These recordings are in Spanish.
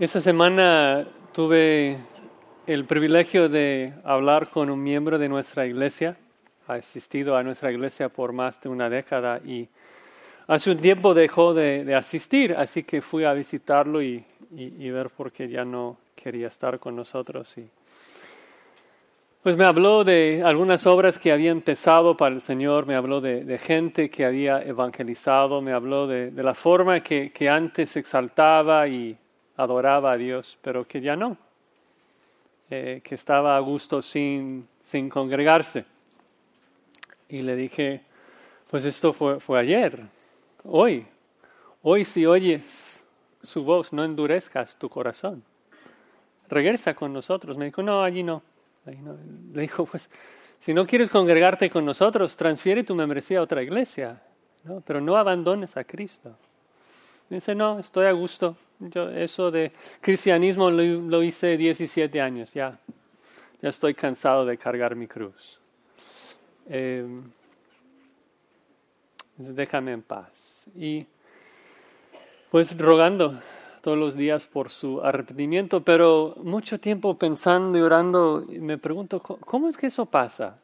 Esta semana tuve el privilegio de hablar con un miembro de nuestra iglesia. Ha asistido a nuestra iglesia por más de una década y hace un tiempo dejó de, asistir, así que fui a visitarlo y, ver por qué ya no quería estar con nosotros. Pues me habló de algunas obras que había empezado para el Señor, me habló de, gente que había evangelizado, me habló de, la forma que, que antes exaltaba y adoraba a Dios, pero que ya no, eh, que estaba a gusto sin, sin congregarse. Y le dije, pues esto fue, fue ayer, hoy, hoy si oyes su voz, no endurezcas tu corazón. Regresa con nosotros. Me dijo, no, allí no. Le dijo, pues, si no quieres congregarte con nosotros, transfiere tu membresía a otra iglesia, ¿no? pero no abandones a Cristo. Dice, no, estoy a gusto. Yo eso de cristianismo lo, hice 17 años, ya. Ya estoy cansado de cargar mi cruz. Em, déjame en paz. Y pues rogando todos los días por su arrepentimiento, pero mucho tiempo pensando y orando, me pregunto, ¿cómo es que eso pasa?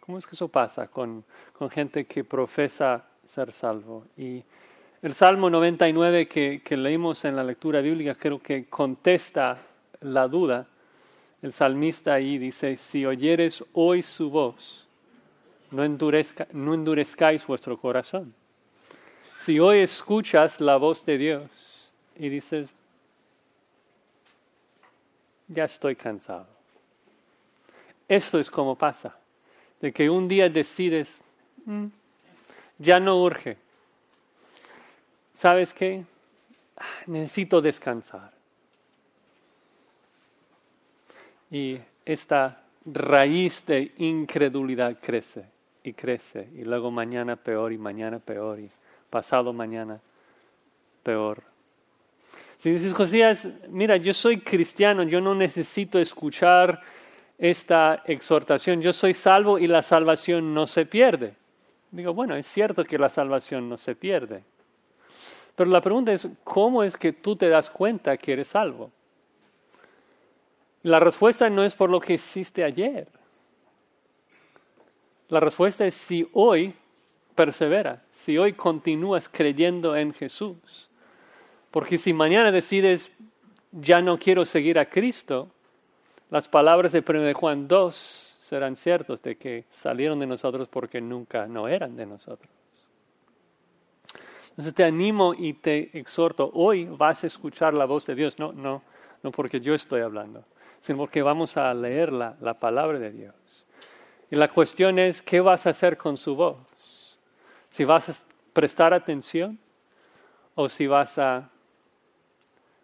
¿Cómo es que eso pasa con, con gente que profesa ser salvo? Y el Salmo 99 que, que leímos en la lectura bíblica creo que contesta la duda. El salmista ahí dice, si oyeres hoy su voz, no, endurezcáis vuestro corazón. Si hoy escuchas la voz de Dios y dices, ya estoy cansado. Esto es como pasa, de que un día decides, mm, ya no urge, ¿sabes qué? Necesito descansar. Y esta raíz de incredulidad crece y crece. Y luego mañana peor y mañana peor y pasado mañana peor. Si dices, Josías, mira, yo soy cristiano, yo no necesito escuchar esta exhortación, yo soy salvo y la salvación no se pierde. Digo, bueno, es cierto que la salvación no se pierde. Pero la pregunta es, ¿cómo es que tú te das cuenta que eres salvo? La respuesta no es por lo que hiciste ayer. La respuesta es si hoy perseveras, si hoy continúas creyendo en Jesús. Porque si mañana decides, ya no quiero seguir a Cristo, las palabras de 1 Juan 2 serán ciertas de que salieron de nosotros porque nunca no eran de nosotros. Entonces te animo y te exhorto, hoy vas a escuchar la voz de Dios, no, no, no porque yo estoy hablando, sino porque vamos a leer la, la palabra de Dios. Y la cuestión es, ¿qué vas a hacer con su voz? Si vas a prestar atención o si vas a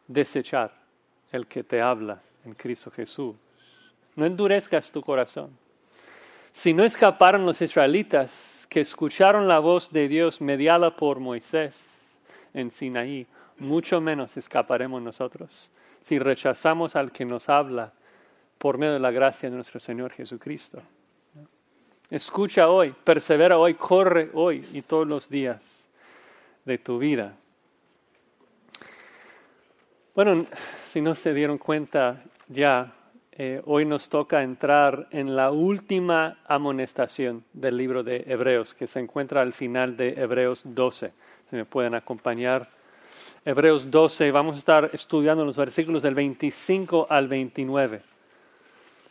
desechar el que te habla en Cristo Jesús. No endurezcas tu corazón. Si no escaparon los israelitas que escucharon la voz de Dios mediada por Moisés en Sinaí, mucho menos escaparemos nosotros si rechazamos al que nos habla por medio de la gracia de nuestro Señor Jesucristo. Escucha hoy, persevera hoy, corre hoy y todos los días de tu vida. Bueno, si no se dieron cuenta ya, eh, hoy nos toca entrar en la última amonestación del libro de Hebreos, que se encuentra al final de Hebreos 12. Si me pueden acompañar. Hebreos 12, vamos a estar estudiando los versículos del 25 al 29.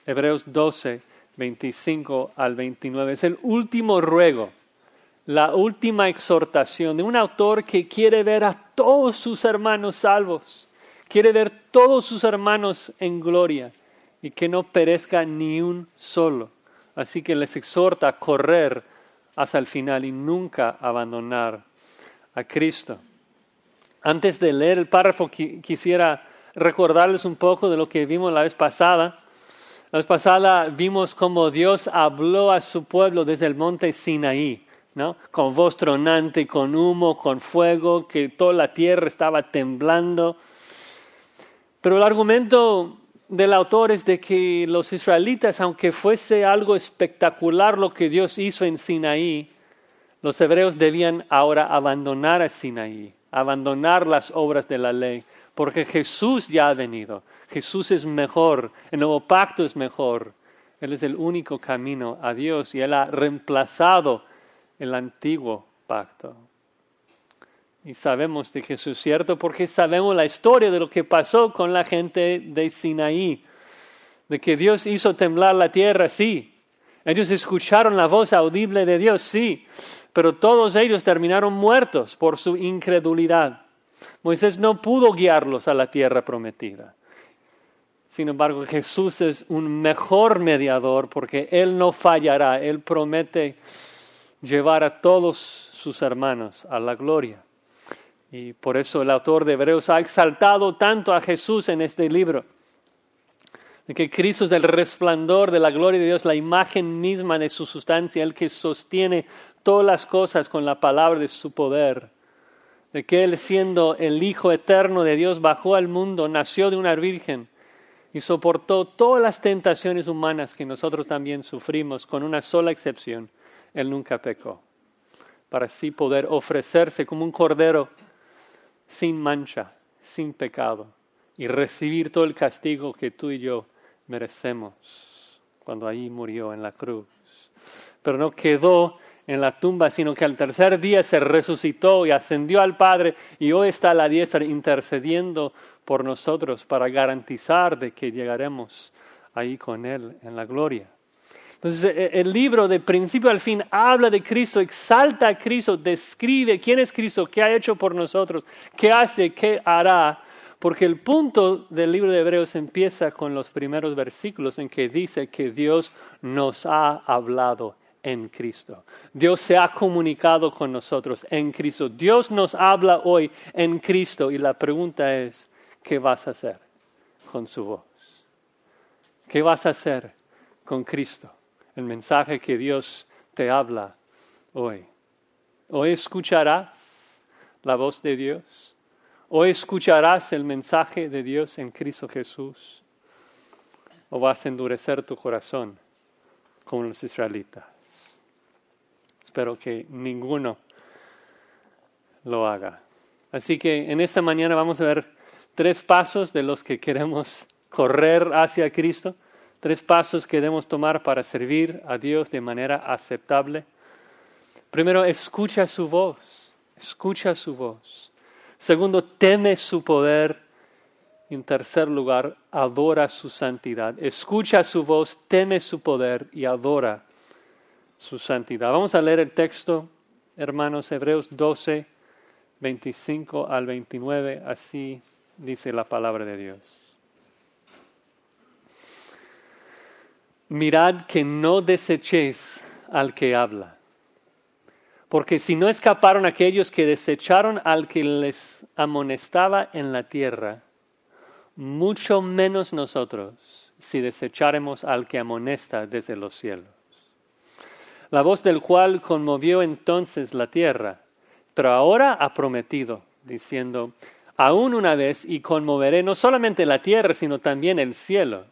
Hebreos 12, 25 al 29. Es el último ruego, la última exhortación de un autor que quiere ver a todos sus hermanos salvos, quiere ver todos sus hermanos en gloria y que no perezca ni un solo. Así que les exhorta a correr hasta el final y nunca abandonar a Cristo. Antes de leer el párrafo, quisiera recordarles un poco de lo que vimos la vez pasada. La vez pasada vimos cómo Dios habló a su pueblo desde el monte Sinaí, ¿no? con voz tronante, con humo, con fuego, que toda la tierra estaba temblando. Pero el argumento del autor es de que los israelitas, aunque fuese algo espectacular lo que Dios hizo en Sinaí, los hebreos debían ahora abandonar a Sinaí, abandonar las obras de la ley, porque Jesús ya ha venido. Jesús es mejor, el nuevo pacto es mejor. Él es el único camino a Dios y Él ha reemplazado el antiguo pacto. Y sabemos de Jesús, ¿cierto? Porque sabemos la historia de lo que pasó con la gente de Sinaí, de que Dios hizo temblar la tierra, sí. Ellos escucharon la voz audible de Dios, sí, pero todos ellos terminaron muertos por su incredulidad. Moisés no pudo guiarlos a la tierra prometida. Sin embargo, Jesús es un mejor mediador porque Él no fallará. Él promete llevar a todos sus hermanos a la gloria. Y por eso el autor de Hebreos ha exaltado tanto a Jesús en este libro. De que Cristo es el resplandor de la gloria de Dios, la imagen misma de su sustancia, el que sostiene todas las cosas con la palabra de su poder. De que Él siendo el Hijo eterno de Dios bajó al mundo, nació de una virgen y soportó todas las tentaciones humanas que nosotros también sufrimos, con una sola excepción. Él nunca pecó, para así poder ofrecerse como un cordero sin mancha, sin pecado, y recibir todo el castigo que tú y yo merecemos cuando ahí murió en la cruz. Pero no quedó en la tumba, sino que al tercer día se resucitó y ascendió al Padre y hoy está a la diestra intercediendo por nosotros para garantizar de que llegaremos ahí con Él en la gloria. Entonces e, el libro de principio al fin habla de Cristo, exalta a Cristo, describe quién es Cristo, qué ha hecho por nosotros, qué hace, qué hará. Porque el punto del libro de Hebreos empieza con los primeros versículos en que dice que Dios nos ha hablado en Cristo. Dios se ha comunicado con nosotros en Cristo. Dios nos habla hoy en Cristo y la pregunta es, ¿qué vas a hacer con su voz? ¿Qué vas a hacer con Cristo? El mensaje que Dios te habla hoy. Hoy escucharás la voz de Dios. Hoy escucharás el mensaje de Dios en Cristo Jesús. O vas a endurecer tu corazón como los israelitas. Espero que ninguno lo haga. Así que en esta mañana vamos a ver tres pasos de los que queremos correr hacia Cristo Tres pasos que debemos tomar para servir a Dios de manera aceptable. Primero, escucha su voz, escucha su voz. Segundo, teme su poder. En tercer lugar, adora su santidad. Escucha su voz, teme su poder y adora su santidad. Vamos a leer el texto, hermanos, Hebreos 12, 25 al 29. Así dice la palabra de Dios. Mirad que no desechéis al que habla. Porque si no escaparon aquellos que desecharon al que les amonestaba en la tierra, mucho menos nosotros si desecharemos al que amonesta desde los cielos. La voz del cual conmovió entonces la tierra, pero ahora ha prometido, diciendo, aún una vez y conmoveré no solamente la tierra, sino también el cielo.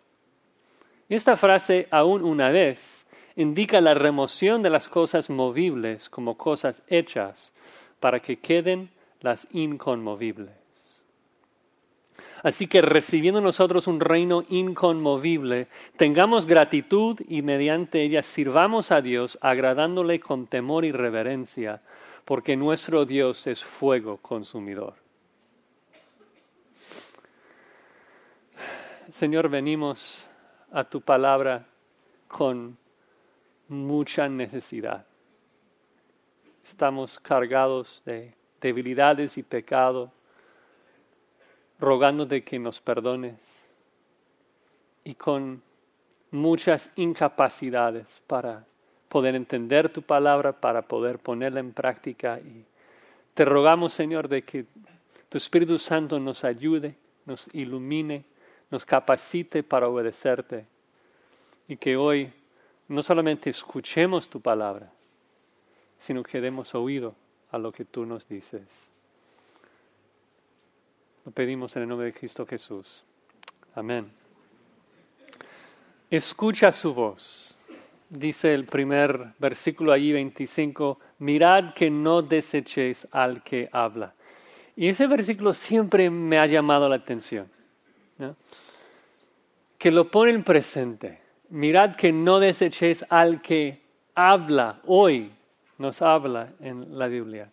Esta frase, aún una vez, indica la remoción de las cosas movibles como cosas hechas para que queden las inconmovibles. Así que recibiendo nosotros un reino inconmovible, tengamos gratitud y mediante ella sirvamos a Dios agradándole con temor y reverencia, porque nuestro Dios es fuego consumidor. Señor, venimos a tu palabra con mucha necesidad. Estamos cargados de debilidades y pecado, rogándote que nos perdones y con muchas incapacidades para poder entender tu palabra, para poder ponerla en práctica. Y te rogamos, Señor, de que tu Espíritu Santo nos ayude, nos ilumine nos capacite para obedecerte y que hoy no solamente escuchemos tu palabra, sino que demos oído a lo que tú nos dices. Lo pedimos en el nombre de Cristo Jesús. Amén. Escucha su voz. Dice el primer versículo allí 25, mirad que no desechéis al que habla. Y ese versículo siempre me ha llamado la atención. Que lo pone en presente. Mirad que no desechéis al que habla hoy, nos habla en la Biblia.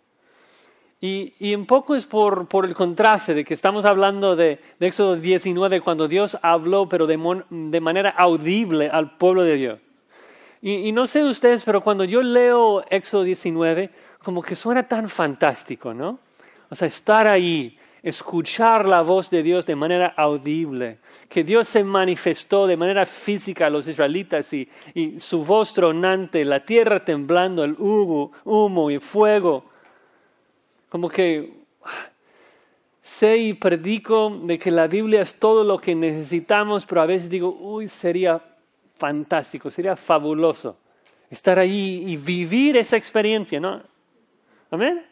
Y, un poco es por, por, el contraste de que estamos hablando de, de Éxodo 19, cuando Dios habló, pero de, de manera audible al pueblo de Dios. Y, y, no sé ustedes, pero cuando yo leo Éxodo 19, como que suena tan fantástico, ¿no? O sea, estar ahí, escuchar la voz de Dios de manera audible, que Dios se manifestó de manera física a los israelitas y, su voz tronante, la tierra temblando, el humo, humo y fuego como que sé y predico de que la Biblia es todo lo que necesitamos, pero a veces digo, uy, sería fantástico, sería fabuloso estar ahí y vivir esa experiencia, ¿no? Amén.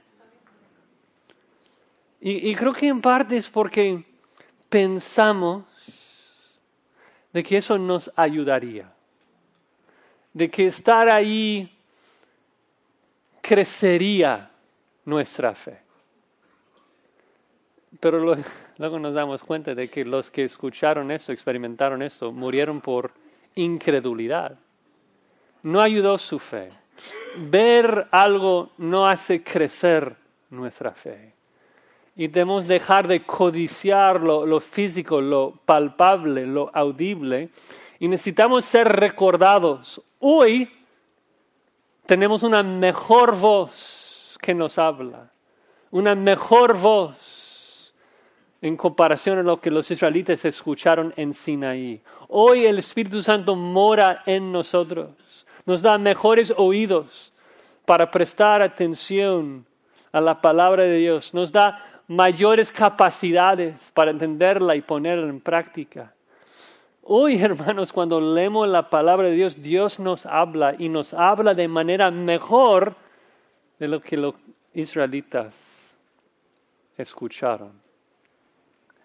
Y, creo que en parte es porque pensamos de que eso nos ayudaría, de que estar ahí crecería nuestra fe. Pero luego nos damos cuenta de que los que escucharon eso, experimentaron eso, murieron por incredulidad. No ayudó su fe. Ver algo no hace crecer nuestra fe. Y debemos dejar de codiciar lo, lo físico, lo palpable, lo audible. Y necesitamos ser recordados. Hoy tenemos una mejor voz que nos habla, una mejor voz en comparación a lo que los israelitas escucharon en Sinaí. Hoy el Espíritu Santo mora en nosotros, nos da mejores oídos para prestar atención a la palabra de Dios, nos da mayores capacidades para entenderla y ponerla en práctica. Hoy, hermanos, cuando leemos la palabra de Dios, Dios nos habla y nos habla de manera mejor de lo que los israelitas escucharon.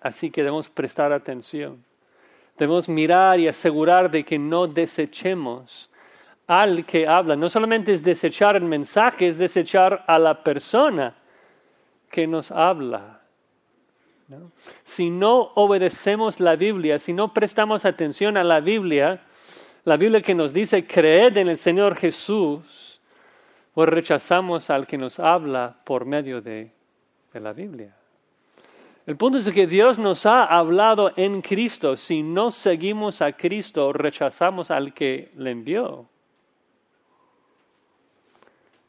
Así que debemos prestar atención. Debemos mirar y asegurar de que no desechemos al que habla. No solamente es desechar el mensaje, es desechar a la persona que nos habla. Si no obedecemos la Biblia, si no prestamos atención a la Biblia, la Biblia que nos dice creed en el Señor Jesús, o rechazamos al que nos habla por medio de, la Biblia. El punto es que Dios nos ha hablado en Cristo. Si no seguimos a Cristo, rechazamos al que le envió.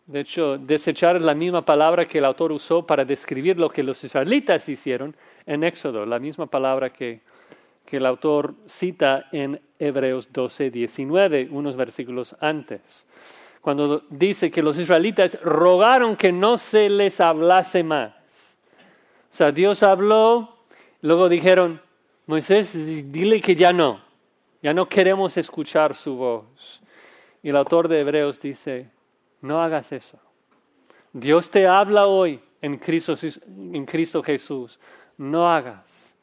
De hecho, desechar es la misma palabra que el autor usó para describir lo que los israelitas hicieron en Éxodo, la misma palabra que, que el autor cita en Hebreos 12, 19, unos versículos antes cuando dice que los israelitas rogaron que no se les hablase más. O sea, Dios habló, luego dijeron, Moisés, dile que ya no, ya no queremos escuchar su voz. Y el autor de Hebreos dice, no hagas eso. Dios te habla hoy en Cristo, en Cristo Jesús. No hagas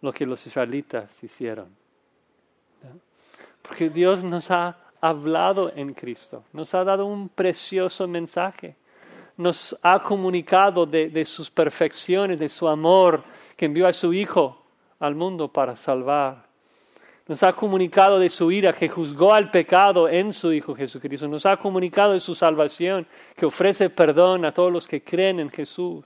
lo que los israelitas hicieron. Porque Dios nos ha hablado en Cristo, nos ha dado un precioso mensaje, nos ha comunicado de, sus perfecciones, de su amor, que envió a su Hijo al mundo para salvar. Nos ha comunicado de su ira que juzgó al pecado en su Hijo Jesucristo. Nos ha comunicado de su salvación que ofrece perdón a todos los que creen en Jesús.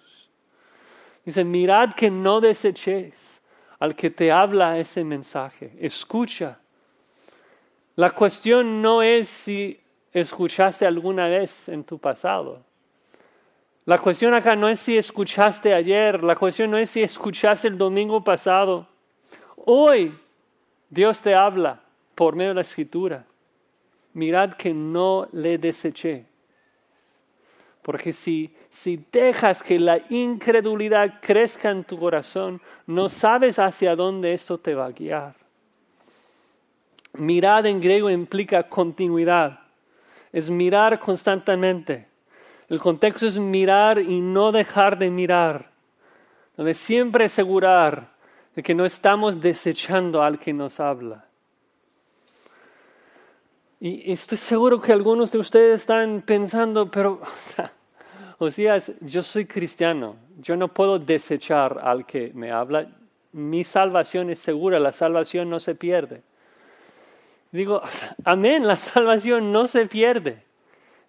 Dice, mirad que no deseches al que te habla ese mensaje. Escucha la cuestión no es si escuchaste alguna vez en tu pasado. La cuestión acá no es si escuchaste ayer, la cuestión no es si escuchaste el domingo pasado. Hoy Dios te habla por medio de la escritura. Mirad que no le deseché. Porque si, si dejas que la incredulidad crezca en tu corazón, no sabes hacia dónde esto te va a guiar. Mirar en griego implica continuidad, es mirar constantemente. El contexto es mirar y no dejar de mirar, donde siempre asegurar de que no estamos desechando al que nos habla. Y estoy seguro que algunos de ustedes están pensando, pero, Josías, yo soy cristiano, yo no puedo desechar al que me habla, mi salvación es segura, la salvación no se pierde. Digo, amén, la salvación no se pierde.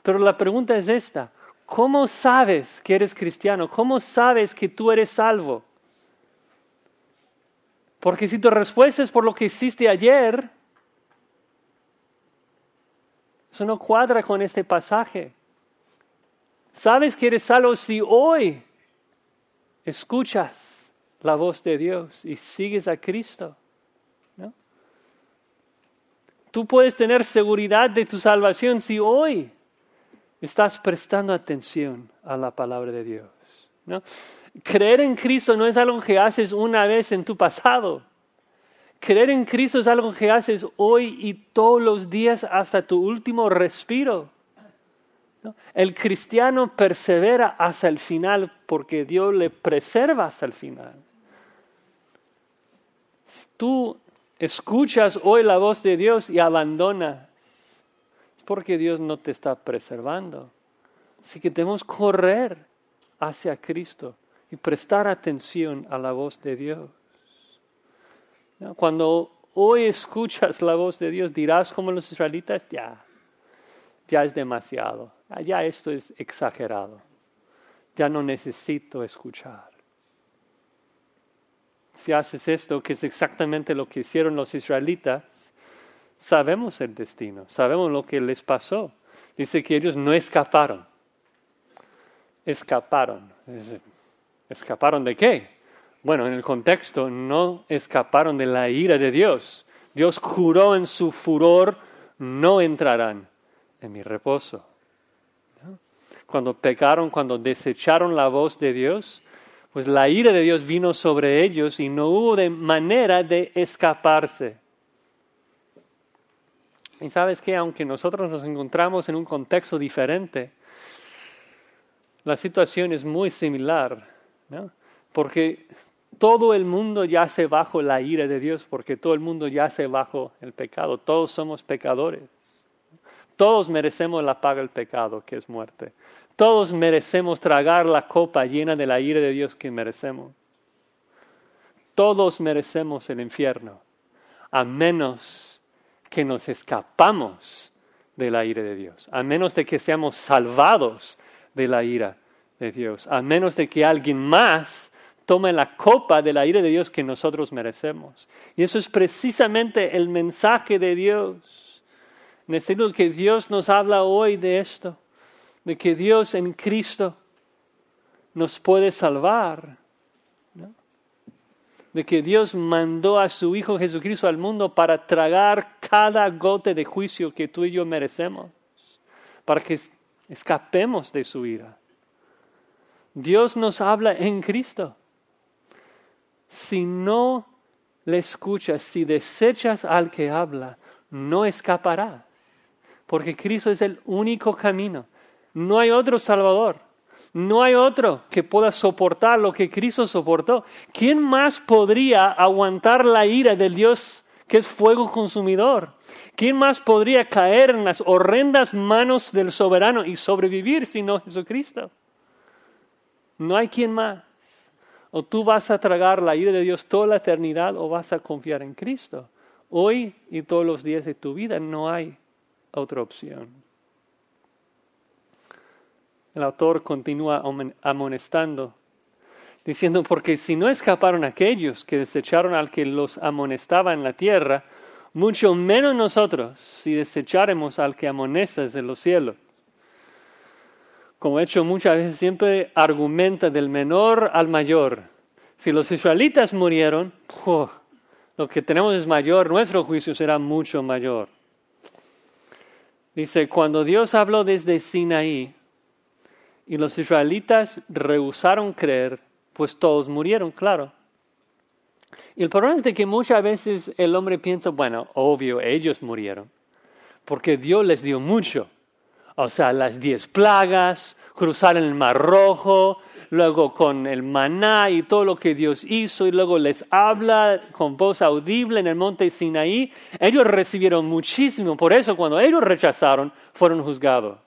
Pero la pregunta es esta, ¿cómo sabes que eres cristiano? ¿Cómo sabes que tú eres salvo? Porque si tu respuesta es por lo que hiciste ayer, eso no cuadra con este pasaje. Sabes que eres salvo si hoy escuchas la voz de Dios y sigues a Cristo. Tú puedes tener seguridad de tu salvación si hoy estás prestando atención a la palabra de Dios. ¿no? Creer en Cristo no es algo que haces una vez en tu pasado. Creer en Cristo es algo que haces hoy y todos los días hasta tu último respiro. El cristiano persevera hasta el final porque Dios le preserva hasta el final. tú escuchas hoy la voz de Dios y abandonas, es porque Dios no te está preservando. Así que debemos correr hacia Cristo y prestar atención a la voz de Dios. Cuando hoy escuchas la voz de Dios, dirás como los israelitas, ya, ya es demasiado, ya esto es exagerado, ya no necesito escuchar si haces esto, que es exactamente lo que hicieron los israelitas, sabemos el destino, sabemos lo que les pasó. Dice que ellos no escaparon. Escaparon. ¿Escaparon de qué? Bueno, en el contexto, no escaparon de la ira de Dios. Dios juró en su furor, no entrarán en mi reposo. Cuando pecaron, cuando desecharon la voz de Dios, pues la ira de Dios vino sobre ellos y no hubo manera de escaparse. Y sabes que aunque nosotros nos encontramos en un contexto diferente, la situación es muy similar, porque todo el mundo yace bajo la ira de Dios, porque todo el mundo yace bajo el pecado, todos somos pecadores. Todos merecemos la paga del pecado, que es muerte. Todos merecemos tragar la copa llena de la ira de Dios que merecemos. Todos merecemos el infierno, a menos que nos escapamos de la ira de Dios, a menos de que seamos salvados de la ira de Dios, a menos de que alguien más tome la copa de la ira de Dios que nosotros merecemos. Y eso es precisamente el mensaje de Dios Necesito que Dios nos habla hoy de esto, de que Dios en Cristo nos puede salvar, de que Dios mandó a su Hijo Jesucristo al mundo para tragar cada gota de juicio que tú y yo merecemos, para que escapemos de su ira. Dios nos habla en Cristo. Si no le escuchas, si desechas al que habla, no escaparás porque Cristo es el único camino. No hay otro Salvador. No hay otro que pueda soportar lo que Cristo soportó. ¿Quién más podría aguantar la ira del Dios que es fuego consumidor? ¿Quién más podría caer en las horrendas manos del soberano y sobrevivir sino Jesucristo? No hay quien más. O tú vas a tragar la ira de Dios toda la eternidad o vas a confiar en Cristo. Hoy y todos los días de tu vida no hay otra opción. El autor continúa amonestando, diciendo, porque si no escaparon aquellos que desecharon al que los amonestaba en la tierra, mucho menos nosotros si desecharemos al que amonesta desde los cielos. Como he hecho muchas veces, siempre argumenta del menor al mayor. Si los israelitas murieron, lo que tenemos es mayor, nuestro juicio será mucho mayor. Dice, cuando Dios habló desde Sinaí y los israelitas rehusaron creer, pues todos murieron, claro. Y el problema es de que muchas veces el hombre piensa, bueno, obvio, ellos murieron, porque Dios les dio mucho. O sea, las diez plagas, cruzar el mar rojo, luego con el maná y todo lo que Dios hizo, y luego les habla con voz audible en el monte Sinaí, ellos recibieron muchísimo, por eso cuando ellos rechazaron, fueron juzgados.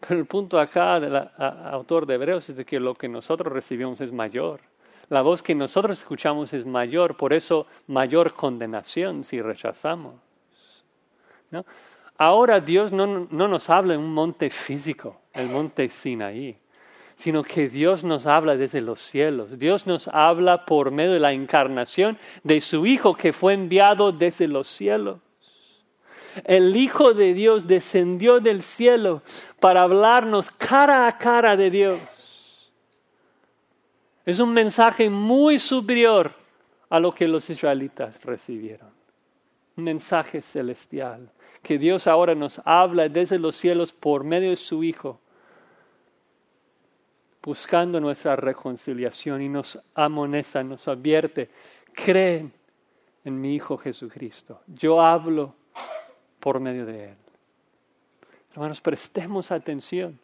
Pero el punto acá del autor de Hebreos es de que lo que nosotros recibimos es mayor. La voz que nosotros escuchamos es mayor, por eso mayor condenación si rechazamos. ¿no? Ahora Dios no, no nos habla en un monte físico, el monte Sinaí, sino que Dios nos habla desde los cielos. Dios nos habla por medio de la encarnación de su Hijo que fue enviado desde los cielos. El Hijo de Dios descendió del cielo para hablarnos cara a cara de Dios. Es un mensaje muy superior a lo que los israelitas recibieron. Un mensaje celestial que Dios ahora nos habla desde los cielos por medio de su Hijo, buscando nuestra reconciliación y nos amonesta, nos advierte, creen en mi Hijo Jesucristo. Yo hablo por medio de Él. Hermanos, prestemos atención,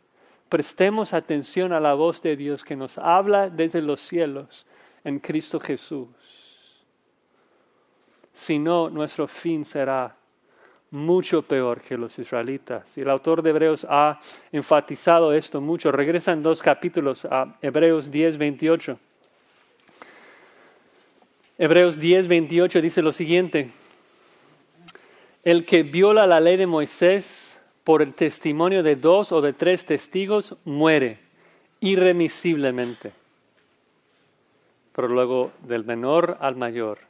prestemos atención a la voz de Dios que nos habla desde los cielos en Cristo Jesús. Si no, nuestro fin será mucho peor que los israelitas. Y el autor de Hebreos ha enfatizado esto mucho. Regresa en dos capítulos a Hebreos 10, 28. Hebreos 10, 28 dice lo siguiente. El que viola la ley de Moisés por el testimonio de dos o de tres testigos muere irremisiblemente. Pero luego del menor al mayor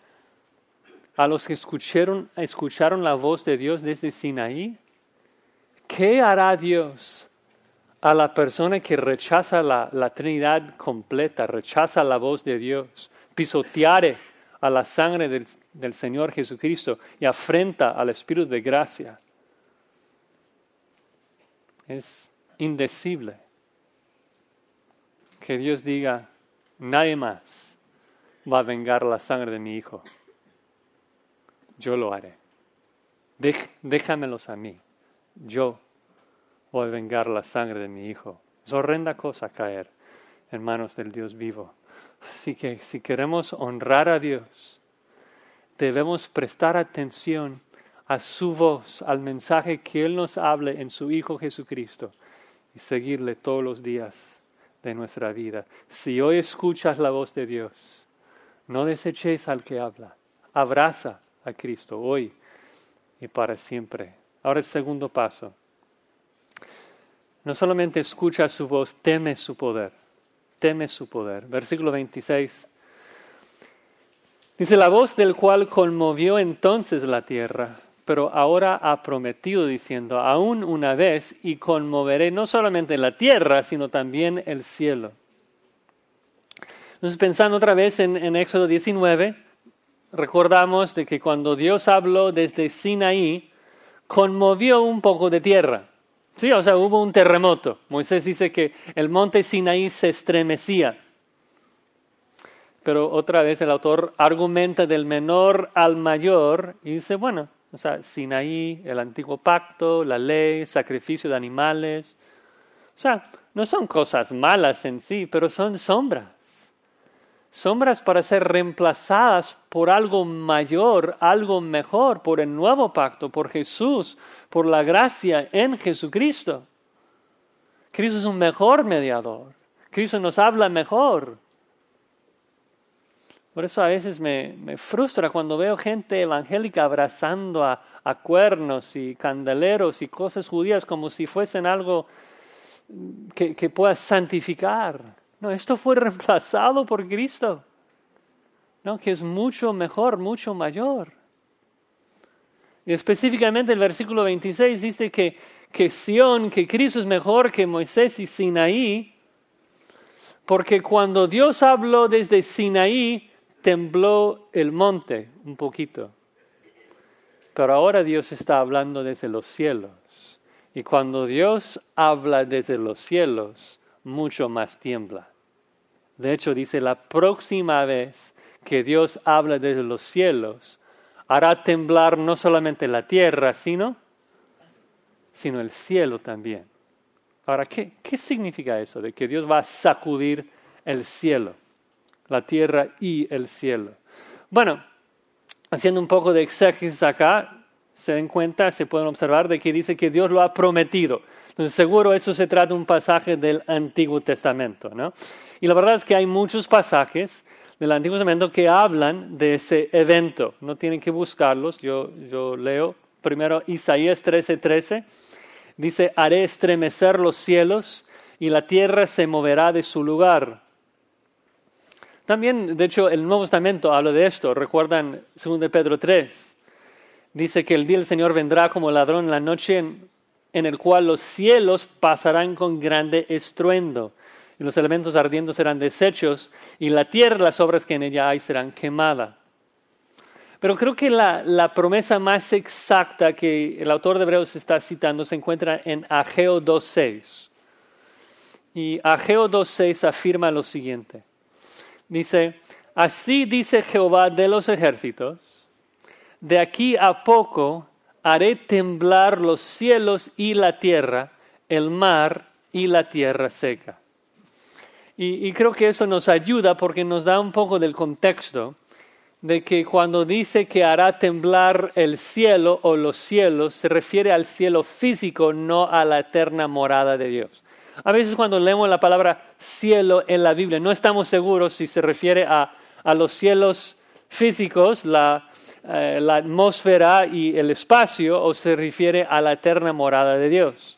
A los que escucharon, escucharon la voz de Dios desde Sinaí? ¿Qué hará Dios a la persona que rechaza la, Trinidad completa, rechaza la voz de Dios, pisoteare a la sangre del, del Señor Jesucristo y afrenta al Espíritu de gracia? Es indecible que Dios diga, nadie más va a vengar la sangre de mi Hijo yo lo haré. déjamelos a mí. Yo voy a vengar la sangre de mi hijo. Es horrenda cosa caer en manos del Dios vivo. Así que si queremos honrar a Dios, debemos prestar atención a su voz, al mensaje que Él nos hable en su Hijo Jesucristo y seguirle todos los días de nuestra vida. Si hoy escuchas la voz de Dios, no deseches al que habla, abraza a Cristo hoy y para siempre. Ahora el segundo paso. No solamente escucha su voz, teme su poder. Teme su poder. Versículo 26. Dice, la voz del cual conmovió entonces la tierra, pero ahora ha prometido diciendo, aún una vez, y conmoveré no solamente la tierra, sino también el cielo. Entonces, pensando otra vez en, en Éxodo 19, recordamos de que cuando Dios habló desde Sinaí, conmovió un poco de tierra. Sí, o sea, hubo un terremoto. Moisés dice que el monte Sinaí se estremecía. Pero otra vez el autor argumenta del menor al mayor y dice, bueno, o sea, Sinaí, el antiguo pacto, la ley, sacrificio de animales. O sea, no son cosas malas en sí, pero son sombras sombras para ser reemplazadas por algo mayor, algo mejor, por el nuevo pacto, por Jesús, por la gracia en Jesucristo. Cristo es un mejor mediador. Cristo nos habla mejor. Por eso a veces me, frustra cuando veo gente evangélica abrazando a, a, cuernos y candeleros y cosas judías como si fuesen algo que, que pueda santificar. No, esto fue reemplazado por Cristo, ¿no? que es mucho mejor, mucho mayor. Y específicamente el versículo 26 dice que, que Sión, que Cristo es mejor que Moisés y Sinaí, porque cuando Dios habló desde Sinaí, tembló el monte un poquito. Pero ahora Dios está hablando desde los cielos. Y cuando Dios habla desde los cielos, mucho más tiembla De hecho, dice, la próxima vez que Dios habla desde los cielos, hará temblar no solamente la tierra, sino, sino el cielo también. Ahora, ¿qué, ¿qué significa eso de que Dios va a sacudir el cielo, la tierra y el cielo? Bueno, haciendo un poco de exégesis acá, se den cuenta, se pueden observar de que dice que Dios lo ha prometido. Entonces, seguro eso se trata de un pasaje del Antiguo Testamento, ¿no? Y la verdad es que hay muchos pasajes del Antiguo Testamento que hablan de ese evento. No tienen que buscarlos. Yo, yo leo primero Isaías 13:13. 13. Dice, haré estremecer los cielos y la tierra se moverá de su lugar. También, de hecho, el Nuevo Testamento habla de esto. Recuerdan 2 Pedro 3. Dice que el día del Señor vendrá como ladrón en la noche en, en el cual los cielos pasarán con grande estruendo y los elementos ardiendo serán deshechos, y la tierra las obras que en ella hay serán quemadas. Pero creo que la, promesa más exacta que el autor de Hebreos está citando se encuentra en Ageo 2.6. Y Ageo 2.6 afirma lo siguiente. Dice, así dice Jehová de los ejércitos, de aquí a poco haré temblar los cielos y la tierra, el mar y la tierra seca. Y, creo que eso nos ayuda porque nos da un poco del contexto de que cuando dice que hará temblar el cielo o los cielos, se refiere al cielo físico, no a la eterna morada de Dios. A veces cuando leemos la palabra cielo en la Biblia, no estamos seguros si se refiere a, los cielos físicos, eh, la, atmósfera y el espacio, o se refiere a la eterna morada de Dios.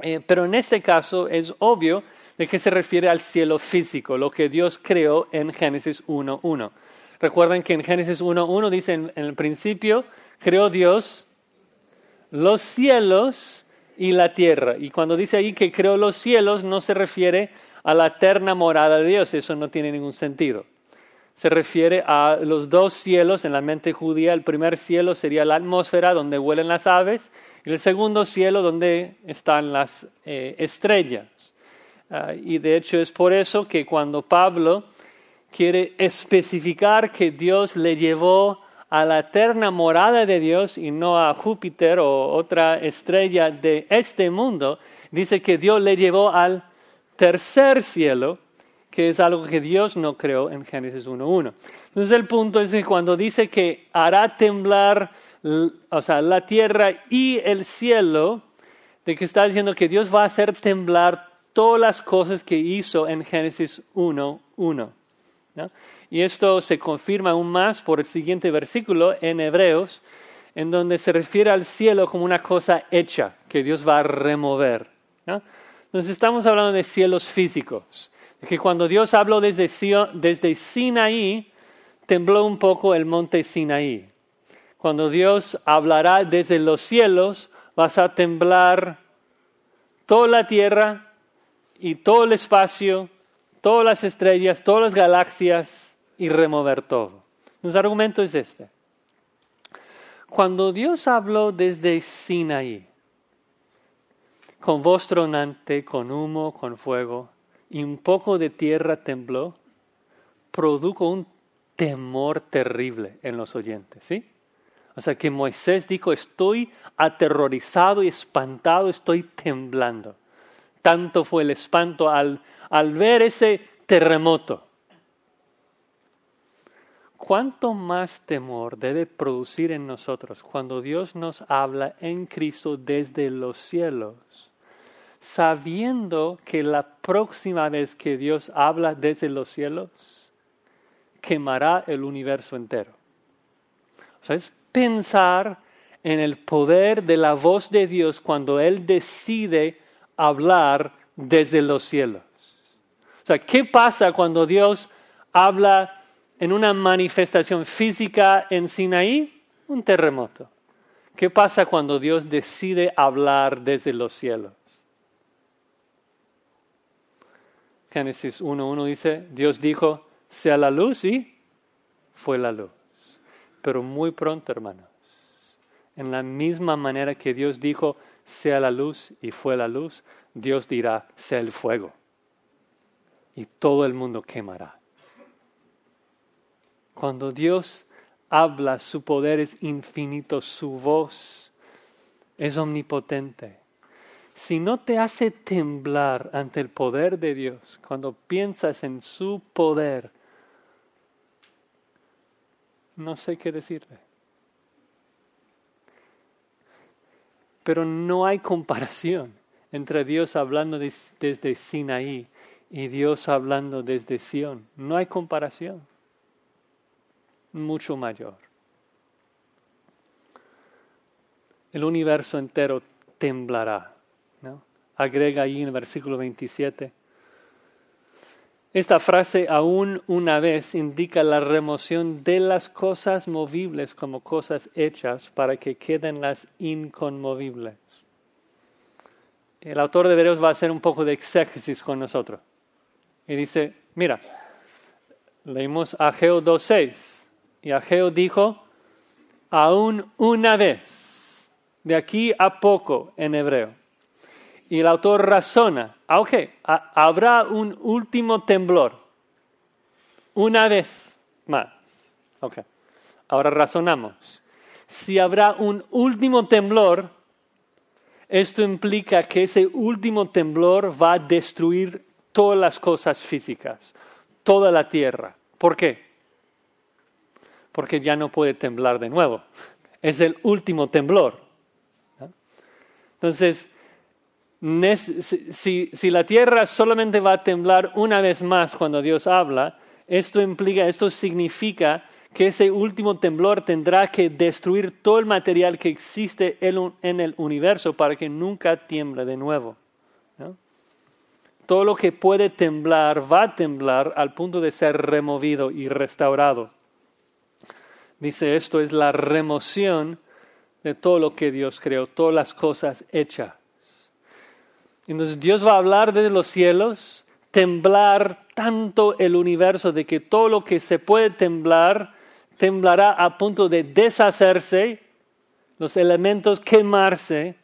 Eh, pero en este caso es obvio de qué se refiere al cielo físico, lo que Dios creó en Génesis 1.1. Recuerden que en Génesis 1.1 dice, en, el principio creó Dios los cielos y la tierra. Y cuando dice ahí que creó los cielos, no se refiere a la eterna morada de Dios, eso no tiene ningún sentido. Se refiere a los dos cielos en la mente judía. El primer cielo sería la atmósfera donde vuelan las aves y el segundo cielo donde están las eh, estrellas. Ah, y de hecho es por eso que cuando Pablo quiere especificar que Dios le llevó a la eterna morada de Dios y no a Júpiter o otra estrella de este mundo, dice que Dios le llevó al tercer cielo, que es algo que Dios no creó en Génesis 1.1. Entonces el punto es que cuando dice que hará temblar o sea, la tierra y el cielo, de que está diciendo que Dios va a hacer temblar todas las cosas que hizo en Génesis 1.1. Y esto se confirma aún más por el siguiente versículo en Hebreos, en donde se refiere al cielo como una cosa hecha que Dios va a remover. Entonces estamos hablando de cielos físicos, que cuando Dios habló desde, desde Sinaí, tembló un poco el monte Sinaí. Cuando Dios hablará desde los cielos, vas a temblar toda la tierra y todo el espacio, todas las estrellas, todas las galaxias y remover todo. Nuestro argumento es este. Cuando Dios habló desde Sinaí, con voz tronante, con humo, con fuego, y un poco de tierra tembló, produjo un temor terrible en los oyentes, ¿sí? O sea que Moisés dijo, estoy aterrorizado y espantado, estoy temblando. Tanto fue el espanto al, al ver ese terremoto. ¿Cuánto más temor debe producir en nosotros cuando Dios nos habla en Cristo desde los cielos, sabiendo que la próxima vez que Dios habla desde los cielos, quemará el universo entero? O sea, es pensar en el poder de la voz de Dios cuando Él decide hablar desde los cielos. O sea, ¿qué pasa cuando Dios habla en una manifestación física en Sinaí? Un terremoto. ¿Qué pasa cuando Dios decide hablar desde los cielos? Génesis 1.1 dice, Dios dijo, sea la luz y fue la luz. Pero muy pronto, hermanos, en la misma manera que Dios dijo, sea la luz y fue la luz, Dios dirá, sea el fuego. y todo el mundo quemará. Cuando Dios habla, su poder es infinito, su voz es omnipotente. Si no te hace temblar ante el poder de Dios, cuando piensas en su poder, no sé qué decirte. Pero no hay comparación entre Dios hablando desde Sinaí y Dios hablando desde Sión. No hay comparación. Mucho mayor. El universo entero temblará. Agrega ahí en el versículo 27 esta frase aún una vez indica la remoción de las cosas movibles como cosas hechas para que queden las inconmovibles. El autor de Hebreos va a hacer un poco de exégesis con nosotros. Y dice, mira, leímos Ageo 2.6 y Ageo dijo, aún una vez, de aquí a poco en hebreo. Y el autor razona, ok, habrá un último temblor, una vez más. Ok, ahora razonamos. Si habrá un último temblor, esto implica que ese último temblor va a destruir todas las cosas físicas, toda la tierra. ¿Por qué? Porque ya no puede temblar de nuevo. Es el último temblor. Entonces, si, la tierra solamente va a temblar una vez más cuando Dios habla, esto implica, esto significa que ese último temblor tendrá que destruir todo el material que existe en el universo para que nunca tiemble de nuevo. Todo lo que puede temblar va a temblar al punto de ser removido y restaurado. Dice, esto es la remoción de todo lo que Dios creó, todas las cosas hechas. Entonces Dios va a hablar desde los cielos, temblar tanto el universo de que todo lo que se puede temblar, temblará a punto de deshacerse, los elementos quemarse.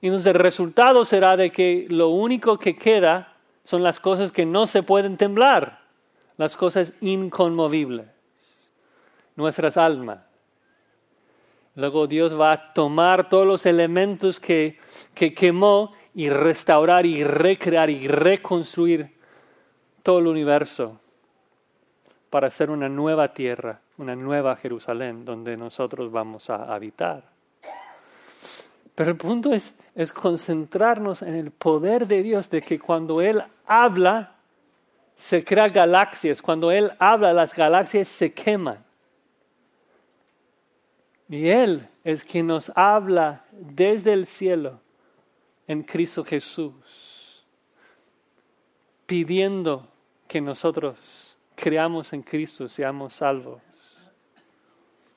Entonces el resultado será de que lo único que queda son las cosas que no se pueden temblar, las cosas inconmovibles, nuestras almas. Luego Dios va a tomar todos los elementos que, que quemó y restaurar y recrear y reconstruir todo el universo para hacer una nueva tierra, una nueva Jerusalén donde nosotros vamos a habitar. Pero el punto es, es concentrarnos en el poder de Dios, de que cuando Él habla, se crean galaxias. Cuando Él habla, las galaxias se queman. Y Él es quien nos habla desde el cielo en Cristo Jesús, pidiendo que nosotros creamos en Cristo, seamos salvos.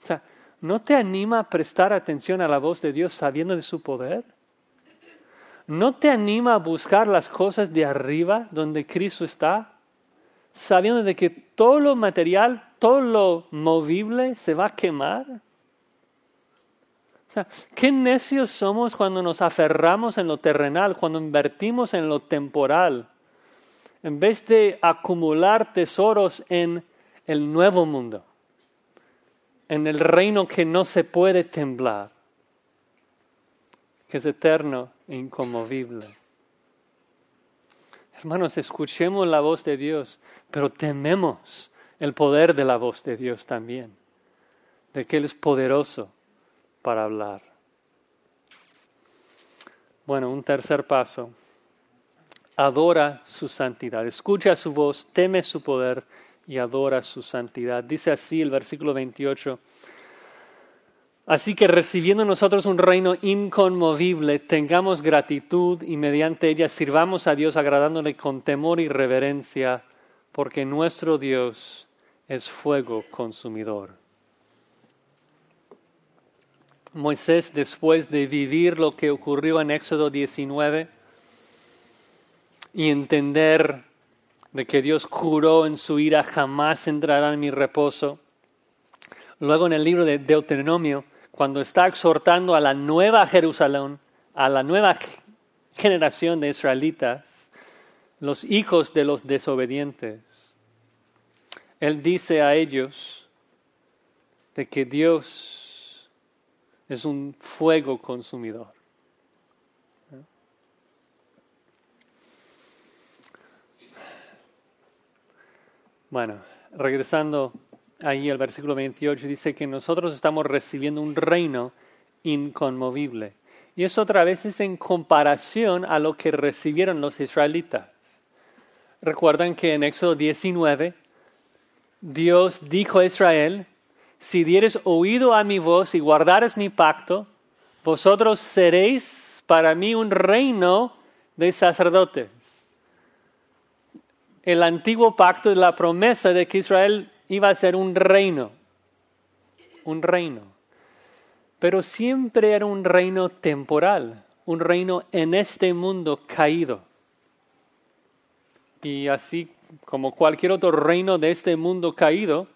O sea, ¿no te anima a prestar atención a la voz de Dios sabiendo de su poder? ¿No te anima a buscar las cosas de arriba donde Cristo está? Sabiendo de que todo lo material, todo lo movible se va a quemar. Sea, qué necios somos cuando nos aferramos en lo terrenal, cuando invertimos en lo temporal, en vez de acumular tesoros en el nuevo mundo, en el reino que no se puede temblar, que es eterno e inconmovible. Hermanos, escuchemos la voz de Dios, pero tememos el poder de la voz de Dios también, de que Él es poderoso para hablar. Bueno, un tercer paso. Adora su santidad. Escucha su voz, teme su poder y adora su santidad. Dice así el versículo 28. Así que recibiendo nosotros un reino inconmovible, tengamos gratitud y mediante ella sirvamos a Dios agradándole con temor y reverencia, porque nuestro Dios es fuego consumidor. Moisés, después de vivir lo que ocurrió en Éxodo 19 y entender de que Dios juró en su ira jamás entrará en mi reposo, luego en el libro de Deuteronomio, cuando está exhortando a la nueva Jerusalén, a la nueva generación de israelitas, los hijos de los desobedientes. Él dice a ellos de que Dios es un fuego consumidor. Bueno, regresando ahí al versículo 28, dice que nosotros estamos recibiendo un reino inconmovible. Y eso otra vez es en comparación a lo que recibieron los israelitas. Recuerdan que en Éxodo 19, Dios dijo a Israel, si dieres oído a mi voz y guardares mi pacto, vosotros seréis para mí un reino de sacerdotes. El antiguo pacto es la promesa de que Israel iba a ser un reino, un reino. Pero siempre era un reino temporal, un reino en este mundo caído. Y así como cualquier otro reino de este mundo caído,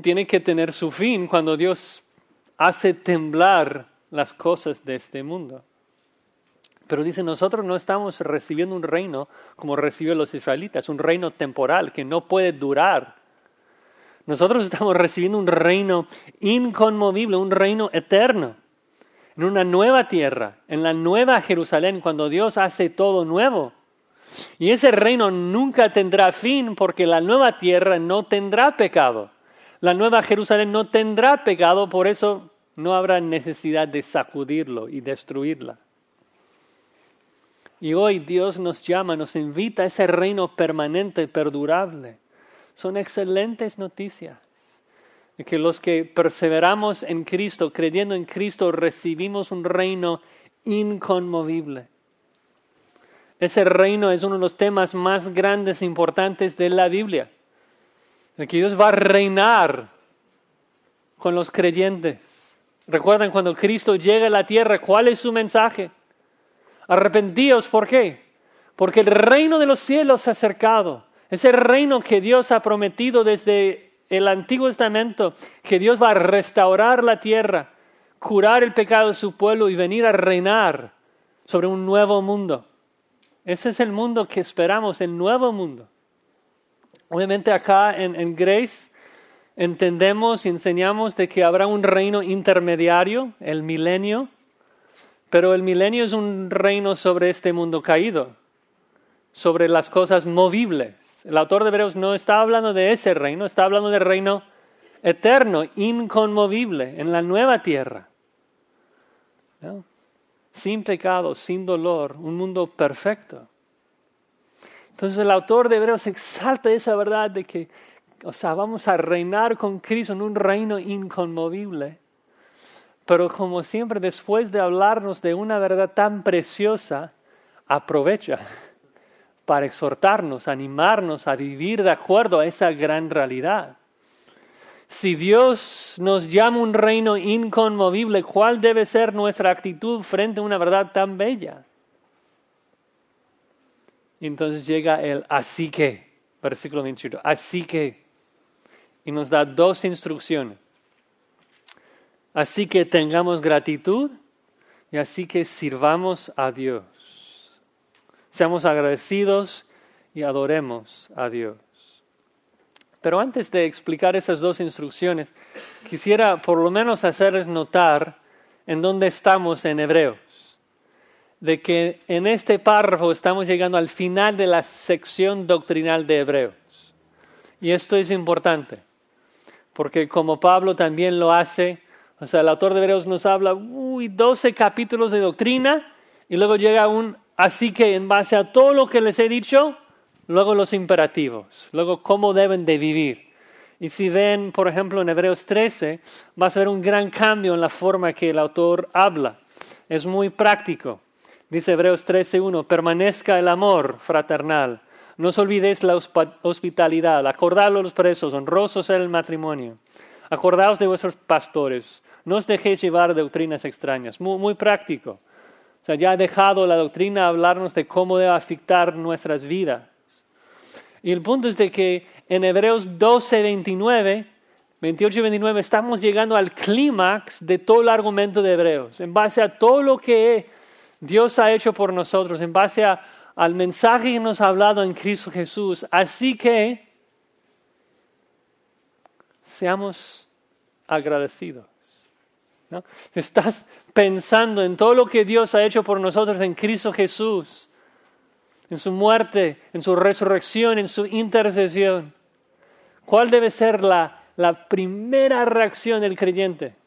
tiene que tener su fin cuando Dios hace temblar las cosas de este mundo. Pero dice, nosotros no estamos recibiendo un reino como recibió los israelitas, un reino temporal que no puede durar. Nosotros estamos recibiendo un reino inconmovible, un reino eterno, en una nueva tierra, en la nueva Jerusalén, cuando Dios hace todo nuevo. Y ese reino nunca tendrá fin porque la nueva tierra no tendrá pecado. La nueva Jerusalén no tendrá pecado, por eso no habrá necesidad de sacudirlo y destruirla. Y hoy Dios nos llama, nos invita a ese reino permanente, perdurable. Son excelentes noticias. Que los que perseveramos en Cristo, creyendo en Cristo, recibimos un reino inconmovible. Ese reino es uno de los temas más grandes e importantes de la Biblia. Que Dios va a reinar con los creyentes. Recuerden cuando Cristo llega a la tierra, ¿cuál es su mensaje? Arrepentíos, ¿por qué? Porque el reino de los cielos se ha acercado. Ese reino que Dios ha prometido desde el Antiguo Testamento, que Dios va a restaurar la tierra, curar el pecado de su pueblo y venir a reinar sobre un nuevo mundo. Ese es el mundo que esperamos, el nuevo mundo. Obviamente acá en, Grace entendemos y enseñamos de que habrá un reino intermediario, el milenio, pero el milenio es un reino sobre este mundo caído, sobre las cosas movibles. El autor de Hebreos no está hablando de ese reino, está hablando del reino eterno, inconmovible, en la nueva tierra sin pecado, sin dolor, un mundo perfecto. Entonces el autor de Hebreos exalta esa verdad de que, o sea, vamos a reinar con Cristo en un reino inconmovible. Pero como siempre, después de hablarnos de una verdad tan preciosa, aprovecha para exhortarnos, animarnos a vivir de acuerdo a esa gran realidad. Si Dios nos llama un reino inconmovible, ¿cuál debe ser nuestra actitud frente a una verdad tan bella? Y entonces llega el así que, versículo 28, así que, y nos da dos instrucciones. Así que tengamos gratitud y así que sirvamos a Dios. Seamos agradecidos y adoremos a Dios. Pero antes de explicar esas dos instrucciones, quisiera por lo menos hacerles notar en dónde estamos en Hebreos. De que en este párrafo estamos llegando al final de la sección doctrinal de Hebreos. Y esto es importante, porque como Pablo también lo hace, o sea, el autor de Hebreos nos habla, uy, 12 capítulos de doctrina, y luego llega un, así que en base a todo lo que les he dicho, luego los imperativos, luego cómo deben de vivir. Y si ven, por ejemplo, en Hebreos 13, vas a ver un gran cambio en la forma que el autor habla. Es muy práctico. Dice Hebreos 13.1, permanezca el amor fraternal. No os olvidéis la hospitalidad. Acordaos los presos, honrosos en el matrimonio. Acordaos de vuestros pastores. No os dejéis llevar doctrinas extrañas. Muy, muy práctico. O sea, ya ha dejado la doctrina hablarnos de cómo debe afectar nuestras vidas. Y el punto es de que en Hebreos 12, 29, 28 y 29 estamos llegando al clímax de todo el argumento de Hebreos, en base a todo lo que Dios ha hecho por nosotros, en base al mensaje que nos ha hablado en Cristo Jesús. Así que seamos agradecidos. ¿no? Estás pensando en todo lo que Dios ha hecho por nosotros en Cristo Jesús, en su muerte, en su resurrección, en su intercesión. ¿Cuál debe ser la, la primera reacción del creyente?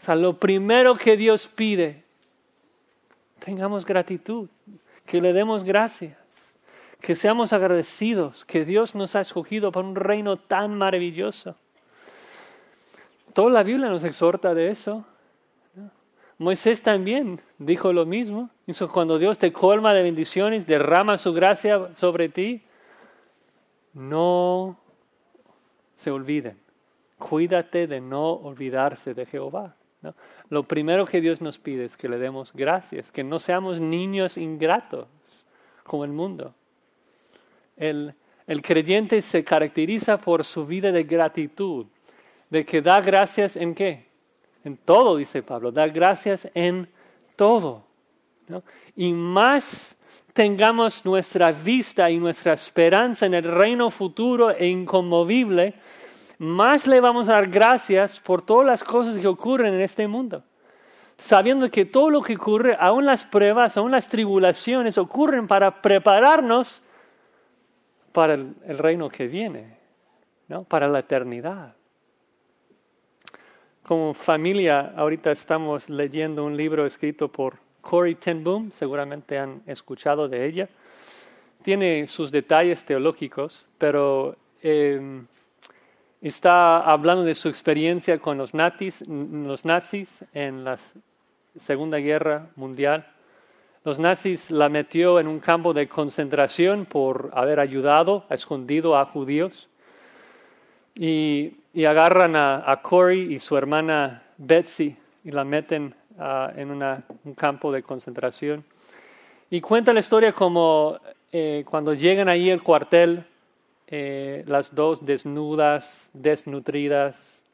O sea, lo primero que Dios pide, tengamos gratitud, que le demos gracias, que seamos agradecidos, que Dios nos ha escogido para un reino tan maravilloso. Toda la Biblia nos exhorta de eso. Moisés también dijo lo mismo. cuando Dios te colma de bendiciones, derrama su gracia sobre ti, no se olviden. Cuídate de no olvidarse de Jehová. Lo primero que Dios nos pide es que le demos gracias, que no seamos niños ingratos como el mundo. El, creyente se caracteriza por su vida de gratitud, de que da gracias en qué? En todo, dice Pablo, da gracias en todo. Y más tengamos nuestra vista y nuestra esperanza en el reino futuro e inconmovible, más le vamos a dar gracias por todas las cosas que ocurren en este mundo. Sabiendo que todo lo que ocurre, aún las pruebas, aún las tribulaciones, ocurren para prepararnos para el, reino que viene, ¿no? para la eternidad. Como familia, ahorita estamos leyendo un libro escrito por Corey Ten Boom, seguramente han escuchado de ella. Tiene sus detalles teológicos, pero eh, está hablando de su experiencia con los nazis, los nazis en la Segunda Guerra Mundial. Los nazis la metió en un campo de concentración por haber ayudado, ha escondido a judíos. Y, agarran a, Corey y su hermana Betsy y la meten ah, en un campo de concentración. Y cuenta la historia como eh, cuando llegan ahí al cuartel, eh, las dos desnudas, desnutridas.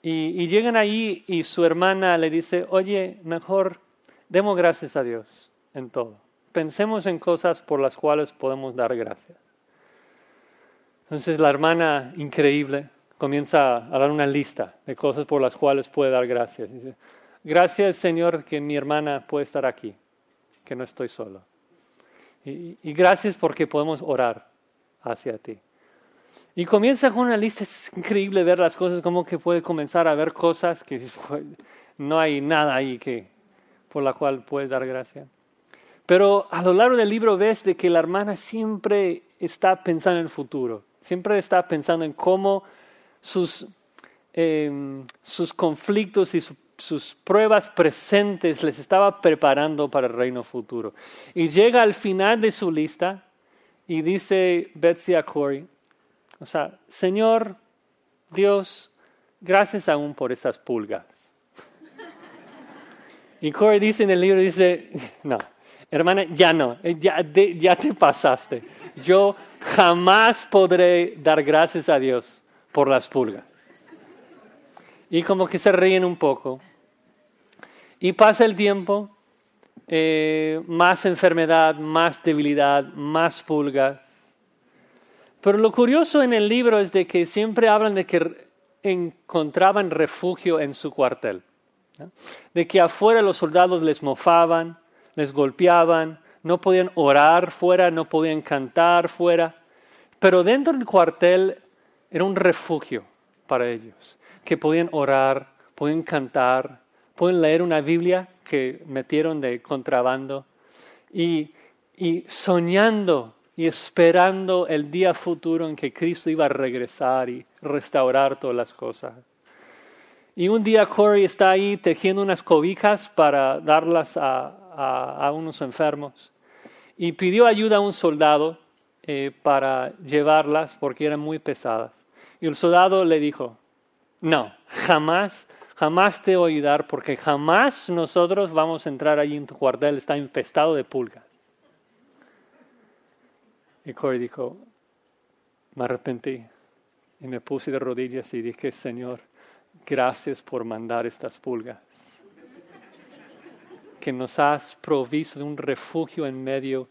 Y, llegan ahí y su hermana le dice, oye, mejor demos gracias a Dios en todo. Pensemos en cosas por las cuales podemos dar gracias. Entonces la hermana, increíble, comienza a dar una lista de cosas por las cuales puede dar gracias. Dice, gracias Señor que mi hermana puede estar aquí, que no estoy solo. Y gracias porque podemos orar hacia ti. Y comienza con una lista, es increíble ver las cosas, como que puede comenzar a ver cosas que no hay nada ahí que, por la cual puedes dar gracia. Pero a lo largo del libro ves de que la hermana siempre está pensando en el futuro, siempre está pensando en cómo sus, em, sus conflictos y sus pruebas presentes les estaba preparando para el reino futuro. Y llega al final de su lista y dice Betsy a Corey, o sea, Señor Dios, gracias aún por esas pulgas. Y Corey dice en el libro, dice, no, hermana, ya no, eh, ya, ya te pasaste. Yo jamás podré dar gracias a Dios por las pulgas. Y como que se ríen un poco. Y pasa el tiempo eh, más enfermedad, más debilidad, más pulgas. Pero lo curioso en el libro es de que siempre hablan de que encontraban refugio en su cuartel, de que afuera los soldados les mofaban, les golpeaban, no podían orar fuera, no podían cantar fuera, pero dentro del cuartel era un refugio para ellos, que podían orar, podían cantar, pueden leer una Biblia que metieron de contrabando y, soñando y esperando el día futuro en que Cristo iba a regresar y restaurar todas las cosas. Y un día Corey está ahí tejiendo unas cobijas para darlas a, unos enfermos. Y pidió ayuda a un soldado eh, para llevarlas porque eran muy pesadas. Y el soldado le dijo, no, jamás jamás te voy a ayudar porque jamás nosotros vamos a entrar allí en tu cuartel, está infestado de pulgas. Y Corey dijo, me arrepentí y me puse de rodillas y dije, Señor, gracias por mandar estas pulgas. porque nos has provisto de un refugio en medio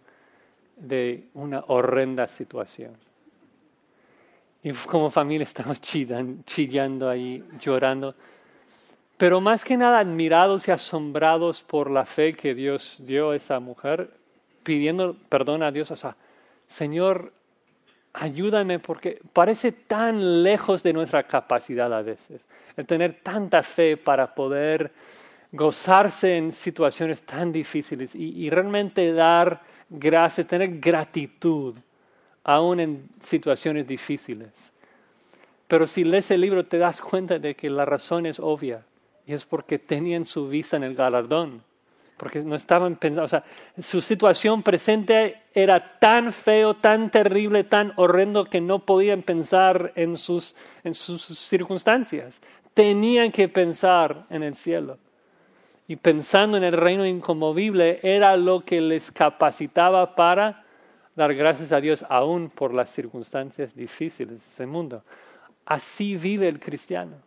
de una horrenda situación. Y como familia estamos chillando ahí, llorando. Pero más que nada admirados y asombrados por la fe que Dios dio a esa mujer, pidiendo perdón a Dios. O sea, Señor, ayúdame porque parece tan lejos de nuestra capacidad a veces. El tener tanta fe para poder gozarse en situaciones tan difíciles y, realmente dar gracias, tener gratitud aún en situaciones difíciles. Pero si lees el libro te das cuenta de que la razón es obvia y es porque tenían su vista en el galardón, porque no estaban pensando, o sea, su situación presente era tan feo, tan terrible, tan horrendo que no podían pensar en sus, en sus circunstancias. Tenían que pensar en el cielo. Y pensando en el reino inconmovible era lo que les capacitaba para dar gracias a Dios aún por las circunstancias difíciles de este mundo. Así vive el cristiano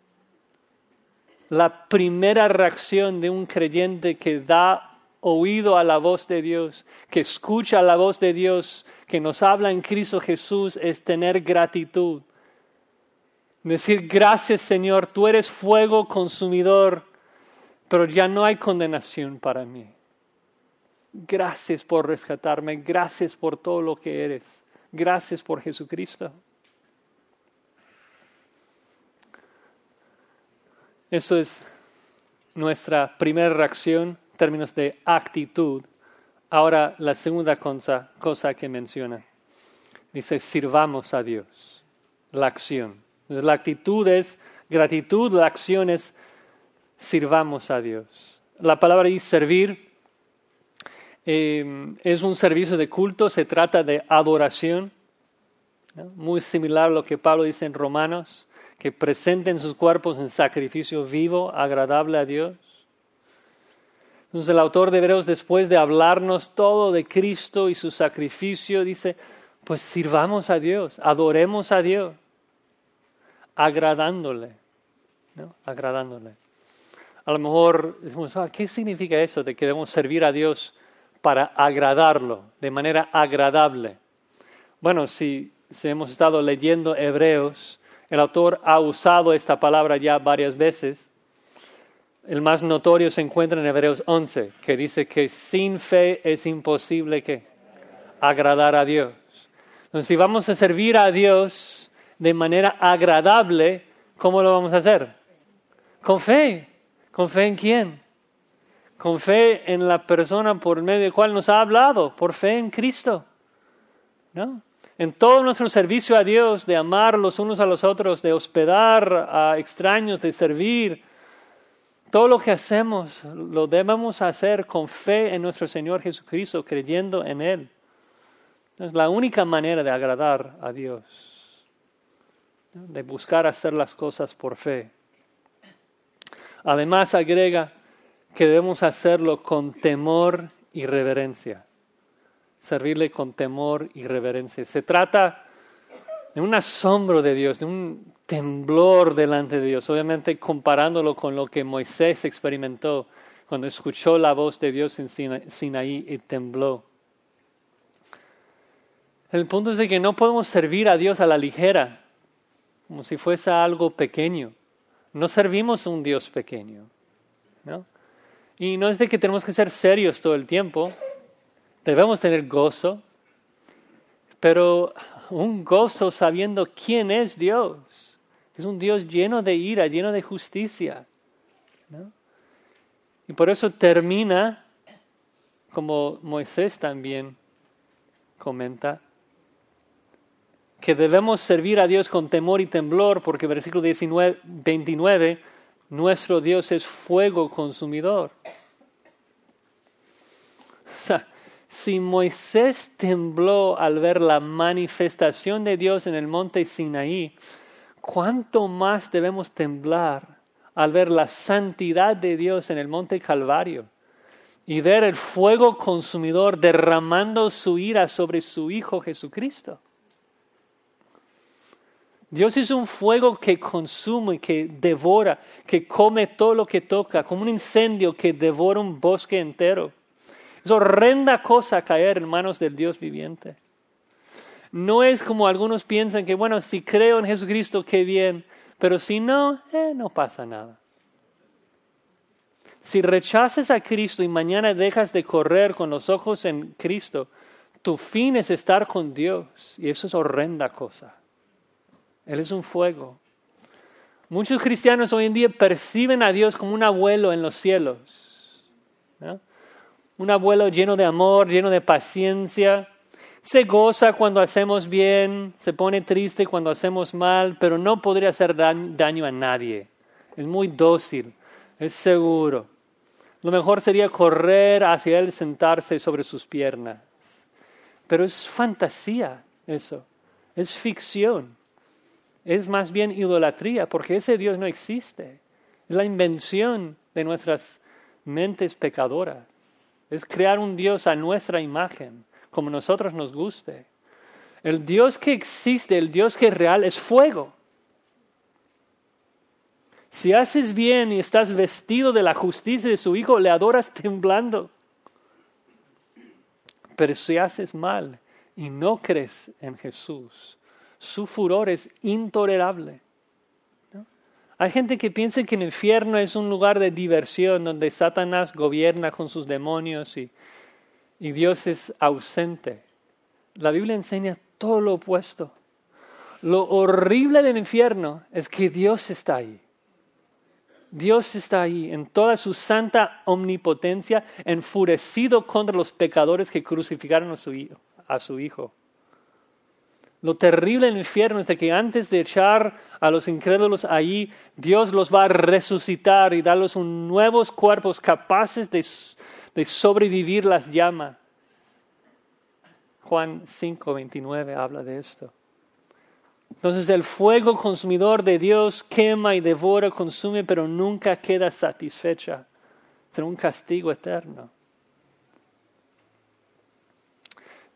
la primera reacción de un creyente que da oído a la voz de Dios, que escucha la voz de Dios, que nos habla en Cristo Jesús, es tener gratitud. Decir, gracias Señor, tú eres fuego consumidor, pero ya no hay condenación para mí. Gracias por rescatarme, gracias por todo lo que eres, gracias por Jesucristo. Eso es nuestra primera reacción en términos de actitud. Ahora la segunda cosa, que menciona. Dice, sirvamos a Dios. La acción. La actitud es gratitud, la acción es sirvamos a Dios. La palabra y servir eh, es un servicio de culto, se trata de adoración, muy similar a lo que Pablo dice en Romanos que presenten sus cuerpos en sacrificio vivo, agradable a Dios. Entonces el autor de Hebreos, después de hablarnos todo de Cristo y su sacrificio, dice, pues sirvamos a Dios, adoremos a Dios, agradándole, ¿no? Agradándole. A lo mejor decimos, ah, ¿qué significa eso de que debemos servir a Dios para agradarlo, de manera agradable? Bueno, si, si hemos estado leyendo Hebreos, el autor ha usado esta palabra ya varias veces. El más notorio se encuentra en Hebreos 11, que dice que sin fe es imposible que agradar a Dios. Entonces, si vamos a servir a Dios de manera agradable, ¿cómo lo vamos a hacer? Con fe. ¿Con fe en quién? Con fe en la persona por medio de la cual nos ha hablado, por fe en Cristo. ¿No? En todo nuestro servicio a Dios, de amar los unos a los otros, de hospedar a extraños, de servir, todo lo que hacemos lo debemos hacer con fe en nuestro Señor Jesucristo, creyendo en Él. Es la única manera de agradar a Dios, de buscar hacer las cosas por fe. Además agrega que debemos hacerlo con temor y reverencia servirle con temor y reverencia. Se trata de un asombro de Dios, de un temblor delante de Dios, obviamente comparándolo con lo que Moisés experimentó cuando escuchó la voz de Dios en Sinaí y tembló. El punto es de que no podemos servir a Dios a la ligera, como si fuese algo pequeño. No servimos a un Dios pequeño. ¿no? Y no es de que tenemos que ser serios todo el tiempo, Debemos tener gozo, pero un gozo sabiendo quién es Dios. Es un Dios lleno de ira, lleno de justicia. Y por eso termina, como Moisés también comenta, que debemos servir a Dios con temor y temblor, porque versículo 19, 29, nuestro Dios es fuego consumidor. O sea, si Moisés tembló al ver la manifestación de Dios en el monte Sinaí, ¿cuánto más debemos temblar al ver la santidad de Dios en el monte Calvario y ver el fuego consumidor derramando su ira sobre su Hijo Jesucristo? Dios es un fuego que consume, que devora, que come todo lo que toca, como un incendio que devora un bosque entero. Es horrenda cosa caer en manos del Dios viviente. No es como algunos piensan que, bueno, si creo en Jesucristo, qué bien, pero si no, eh, no pasa nada. Si rechazas a Cristo y mañana dejas de correr con los ojos en Cristo, tu fin es estar con Dios y eso es horrenda cosa. Él es un fuego. Muchos cristianos hoy en día perciben a Dios como un abuelo en los cielos. Un abuelo lleno de amor, lleno de paciencia. Se goza cuando hacemos bien, se pone triste cuando hacemos mal, pero no podría hacer daño a nadie. Es muy dócil, es seguro. Lo mejor sería correr hacia Él, sentarse sobre sus piernas. Pero es fantasía eso, es ficción es más bien idolatría, porque ese Dios no existe. Es la invención de nuestras mentes pecadoras. Es crear un Dios a nuestra imagen, como nosotros nos guste. El Dios que existe, el Dios que es real, es fuego. Si haces bien y estás vestido de la justicia de su Hijo, le adoras temblando. Pero si haces mal y no crees en Jesús, su furor es intolerable. Hay gente que piensa que el infierno es un lugar de diversión donde Satanás gobierna con sus demonios y, Dios es ausente. La Biblia enseña todo lo opuesto. Lo horrible del infierno es que Dios está ahí. Dios está ahí en toda su santa omnipotencia, enfurecido contra los pecadores que crucificaron a su Hijo. Lo terrible del infierno es de que antes de echar a los incrédulos allí, Dios los va a resucitar y darles nuevos cuerpos capaces de, de sobrevivir las llamas. Juan 5, 29 habla de esto. Entonces el fuego consumidor de Dios quema y devora, consume, pero nunca queda satisfecha. Será un castigo eterno.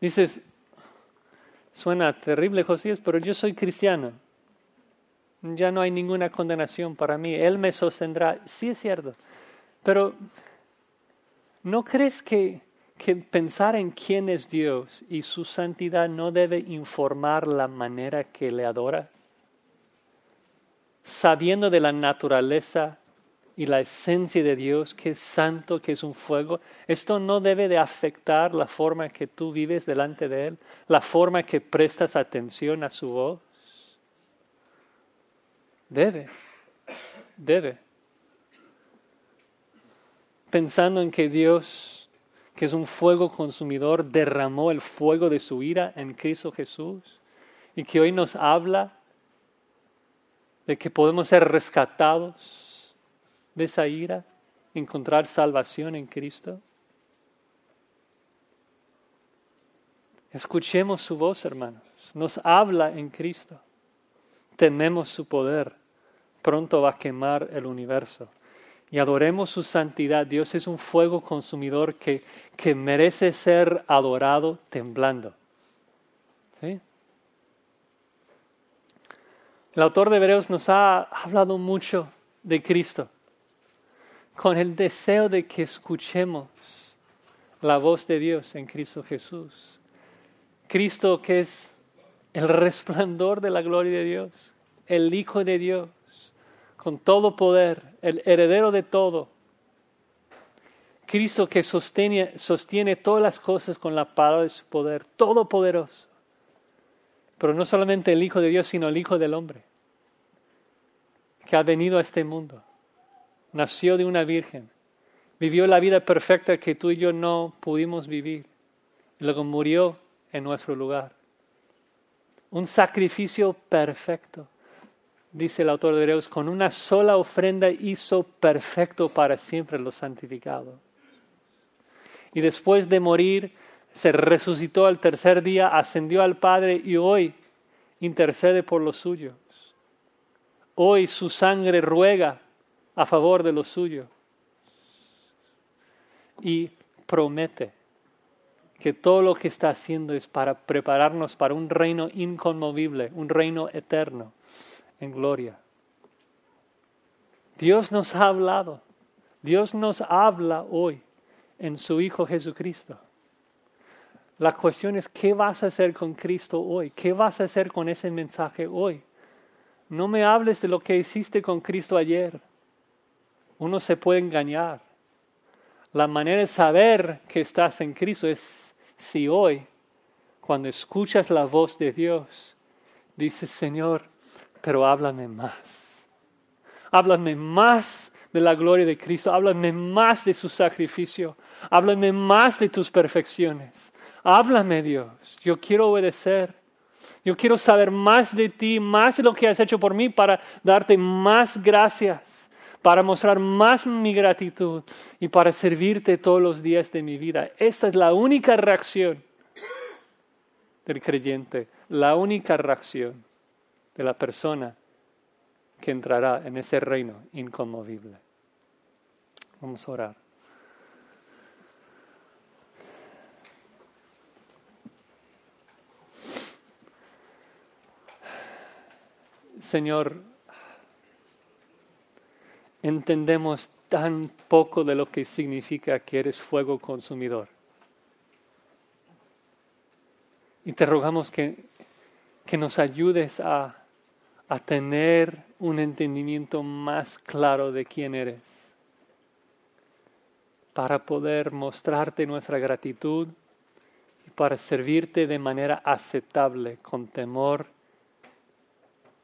Dices, Suena terrible, Josías, pero yo soy cristiano. Ya no hay ninguna condenación para mí. Él me sostendrá. Sí es cierto. Pero ¿no crees que, que pensar en quién es Dios y su santidad no debe informar la manera que le adoras? Sabiendo de la naturaleza y la esencia de Dios, que es santo, que es un fuego, esto no debe de afectar la forma que tú vives delante de Él, la forma que prestas atención a su voz. Debe, debe. Pensando en que Dios, que es un fuego consumidor, derramó el fuego de su ira en Cristo Jesús y que hoy nos habla de que podemos ser rescatados de esa ira, encontrar salvación en Cristo? Escuchemos su voz, hermanos. Nos habla en Cristo. Tememos su poder. Pronto va a quemar el universo. Y adoremos su santidad. Dios es un fuego consumidor que, que merece ser adorado temblando. ¿Sí? El autor de Hebreos nos ha hablado mucho de Cristo con el deseo de que escuchemos la voz de Dios en Cristo Jesús. Cristo que es el resplandor de la gloria de Dios, el Hijo de Dios, con todo poder, el heredero de todo. Cristo que sostiene, sostiene todas las cosas con la palabra de su poder, todopoderoso. Pero no solamente el Hijo de Dios, sino el Hijo del Hombre, que ha venido a este mundo nació de una virgen, vivió la vida perfecta que tú y yo no pudimos vivir, y luego murió en nuestro lugar. Un sacrificio perfecto, dice el autor de Hebreos, con una sola ofrenda hizo perfecto para siempre los santificados. Y después de morir, se resucitó al tercer día, ascendió al Padre y hoy intercede por los suyos. Hoy su sangre ruega a favor de lo suyo. Y promete que todo lo que está haciendo es para prepararnos para un reino inconmovible, un reino eterno, en gloria. Dios nos ha hablado. Dios nos habla hoy en su Hijo Jesucristo. La cuestión es, ¿qué vas a hacer con Cristo hoy? ¿Qué vas a hacer con ese mensaje hoy? No me hables de lo que hiciste con Cristo ayer. Uno se puede engañar. La manera de saber que estás en Cristo es si hoy, cuando escuchas la voz de Dios, dices, Señor, pero háblame más. Háblame más de la gloria de Cristo. Háblame más de su sacrificio. Háblame más de tus perfecciones. Háblame, Dios. Yo quiero obedecer. Yo quiero saber más de ti, más de lo que has hecho por mí para darte más gracias, para mostrar más mi gratitud y para servirte todos los días de mi vida. Esta es la única reacción del creyente, la única reacción de la persona que entrará en ese reino inconmovible. Vamos a orar. Señor, entendemos tan poco de lo que significa que eres fuego consumidor. Y te rogamos que, que nos ayudes a, a tener un entendimiento más claro de quién eres, para poder mostrarte nuestra gratitud y para servirte de manera aceptable, con temor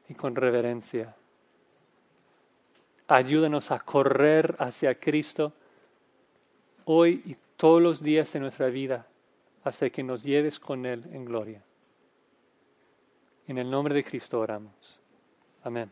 y con reverencia. Ayúdanos a correr hacia Cristo hoy y todos los días de nuestra vida hasta que nos lleves con Él en gloria. En el nombre de Cristo oramos. Amén.